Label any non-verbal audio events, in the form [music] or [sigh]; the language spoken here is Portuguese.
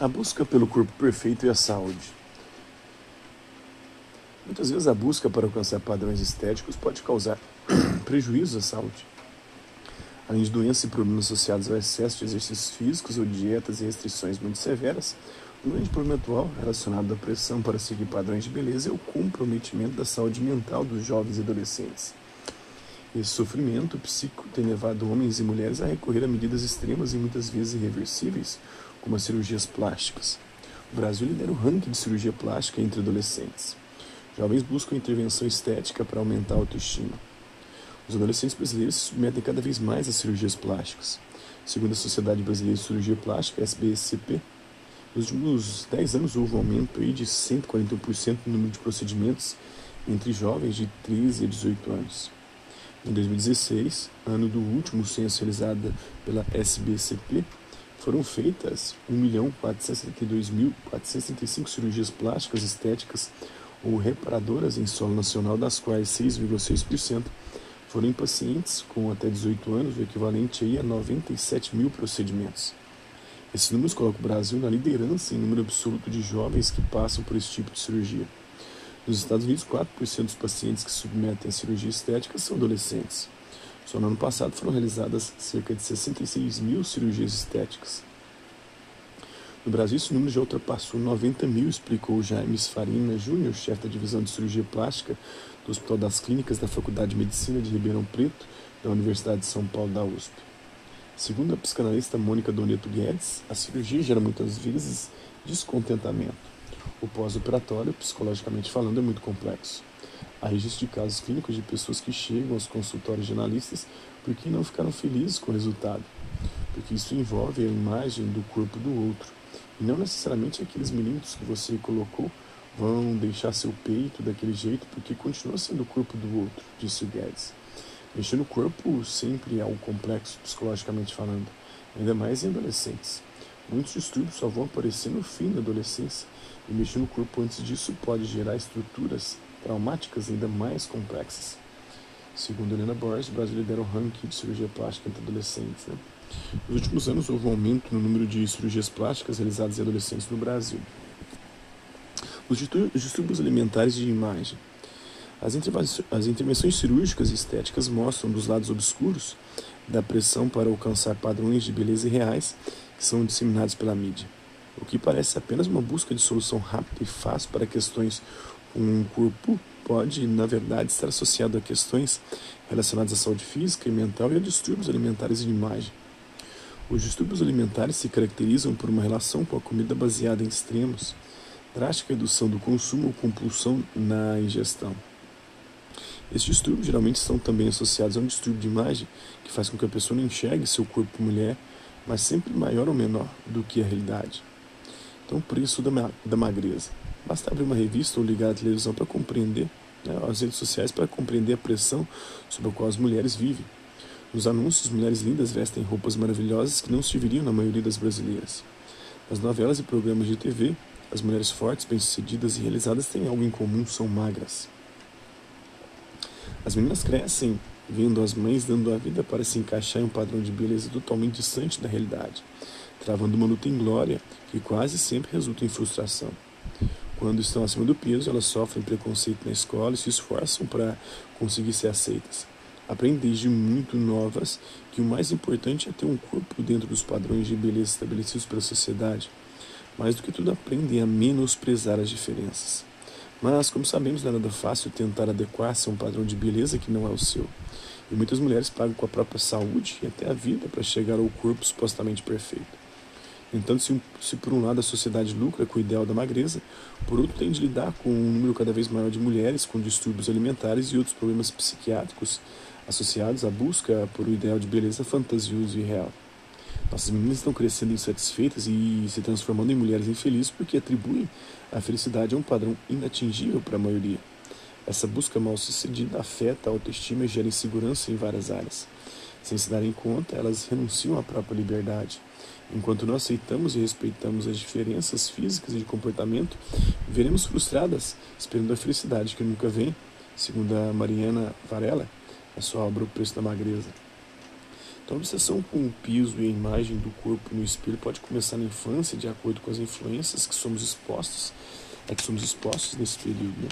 A busca pelo corpo perfeito e a saúde. Muitas vezes a busca para alcançar padrões estéticos pode causar [clears throat] prejuízos à saúde. Além de doenças e problemas associados ao excesso de exercícios físicos ou dietas e restrições muito severas, um grande problema atual relacionado à pressão para seguir padrões de beleza é o comprometimento da saúde mental dos jovens e adolescentes. Esse sofrimento psíquico tem levado homens e mulheres a recorrer a medidas extremas e muitas vezes irreversíveis, como as cirurgias plásticas. O Brasil lidera o ranking de cirurgia plástica entre adolescentes. Jovens buscam intervenção estética para aumentar a autoestima. Os adolescentes brasileiros se submetem cada vez mais a cirurgias plásticas. Segundo a Sociedade Brasileira de Cirurgia Plástica, SBCP, nos últimos 10 anos houve um aumento de 141% no número de procedimentos entre jovens de 13 a 18 anos. Em 2016, ano do último censo realizado pela SBCP, foram feitas 1.472.435 cirurgias plásticas estéticas ou reparadoras em solo nacional, das quais 6,6% foram em pacientes com até 18 anos, o equivalente a 97 mil procedimentos. Esses números colocam o Brasil na liderança em número absoluto de jovens que passam por esse tipo de cirurgia. Nos Estados Unidos, 4% dos pacientes que submetem a cirurgia estética são adolescentes. Só no ano passado foram realizadas cerca de 66 mil cirurgias estéticas. No Brasil, esse número já ultrapassou 90 mil, explicou James Farina Júnior, chefe da divisão de cirurgia plástica do Hospital das Clínicas da Faculdade de Medicina de Ribeirão Preto, da Universidade de São Paulo da USP. Segundo a psicanalista Mônica Doneto Guedes, a cirurgia gera muitas vezes descontentamento. O pós-operatório, psicologicamente falando, é muito complexo. Há registro de casos clínicos de pessoas que chegam aos consultórios de analistas porque não ficaram felizes com o resultado, porque isso envolve a imagem do corpo do outro, e não necessariamente aqueles milímetros que você colocou vão deixar seu peito daquele jeito, porque continua sendo o corpo do outro, disse o Guedes. Mexer no corpo sempre é algo complexo, psicologicamente falando, ainda mais em adolescentes. Muitos distúrbios só vão aparecer no fim da adolescência, e mexer no corpo antes disso pode gerar estruturas traumáticas ainda mais complexas. Segundo Helena Borges, o Brasil lidera o ranking de cirurgia plástica entre adolescentes. Né? Nos últimos anos, houve um aumento no número de cirurgias plásticas realizadas em adolescentes no Brasil. Os distúrbios alimentares de imagem. As, intervenções cirúrgicas e estéticas mostram dos lados obscuros da pressão para alcançar padrões de beleza reais que são disseminados pela mídia, o que parece apenas uma busca de solução rápida e fácil para questões um corpo pode, na verdade, estar associado a questões relacionadas à saúde física e mental e a distúrbios alimentares de imagem. Os distúrbios alimentares se caracterizam por uma relação com a comida baseada em extremos, drástica redução do consumo ou compulsão na ingestão. Estes distúrbios geralmente estão também associados a um distúrbio de imagem que faz com que a pessoa não enxergue seu corpo mulher, mas sempre maior ou menor do que a realidade. Então, o preço da, ma da magreza. Basta abrir uma revista ou ligar a televisão para compreender, né, as redes sociais para compreender a pressão sob a qual as mulheres vivem. Nos anúncios, mulheres lindas vestem roupas maravilhosas que não se viriam na maioria das brasileiras. Nas novelas e programas de TV, as mulheres fortes, bem-sucedidas e realizadas têm algo em comum, são magras. As meninas crescem vendo as mães dando a vida para se encaixar em um padrão de beleza totalmente distante da realidade, travando uma luta em glória que quase sempre resulta em frustração. Quando estão acima do peso, elas sofrem preconceito na escola e se esforçam para conseguir ser aceitas. Aprendem desde muito novas que o mais importante é ter um corpo dentro dos padrões de beleza estabelecidos pela sociedade. Mais do que tudo, aprendem a menosprezar as diferenças. Mas, como sabemos, não é nada fácil tentar adequar-se a um padrão de beleza que não é o seu. E muitas mulheres pagam com a própria saúde e até a vida para chegar ao corpo supostamente perfeito. Entanto, se, se, por um lado a sociedade lucra com o ideal da magreza, por outro tem de lidar com um número cada vez maior de mulheres com distúrbios alimentares e outros problemas psiquiátricos associados à busca por um ideal de beleza fantasioso e real. Nossas meninas estão crescendo insatisfeitas e se transformando em mulheres infelizes porque atribuem a felicidade a um padrão inatingível para a maioria. Essa busca mal sucedida afeta a autoestima e gera insegurança em várias áreas. Sem se darem conta, elas renunciam à própria liberdade Enquanto não aceitamos e respeitamos as diferenças físicas e de comportamento, veremos frustradas, esperando a felicidade que nunca vem, segundo a Mariana Varela, a sua obra O Preço da Magreza. Então, a obsessão com o piso e a imagem do corpo no espelho pode começar na infância, de acordo com as influências que somos expostos, é que somos expostos nesse período. Né?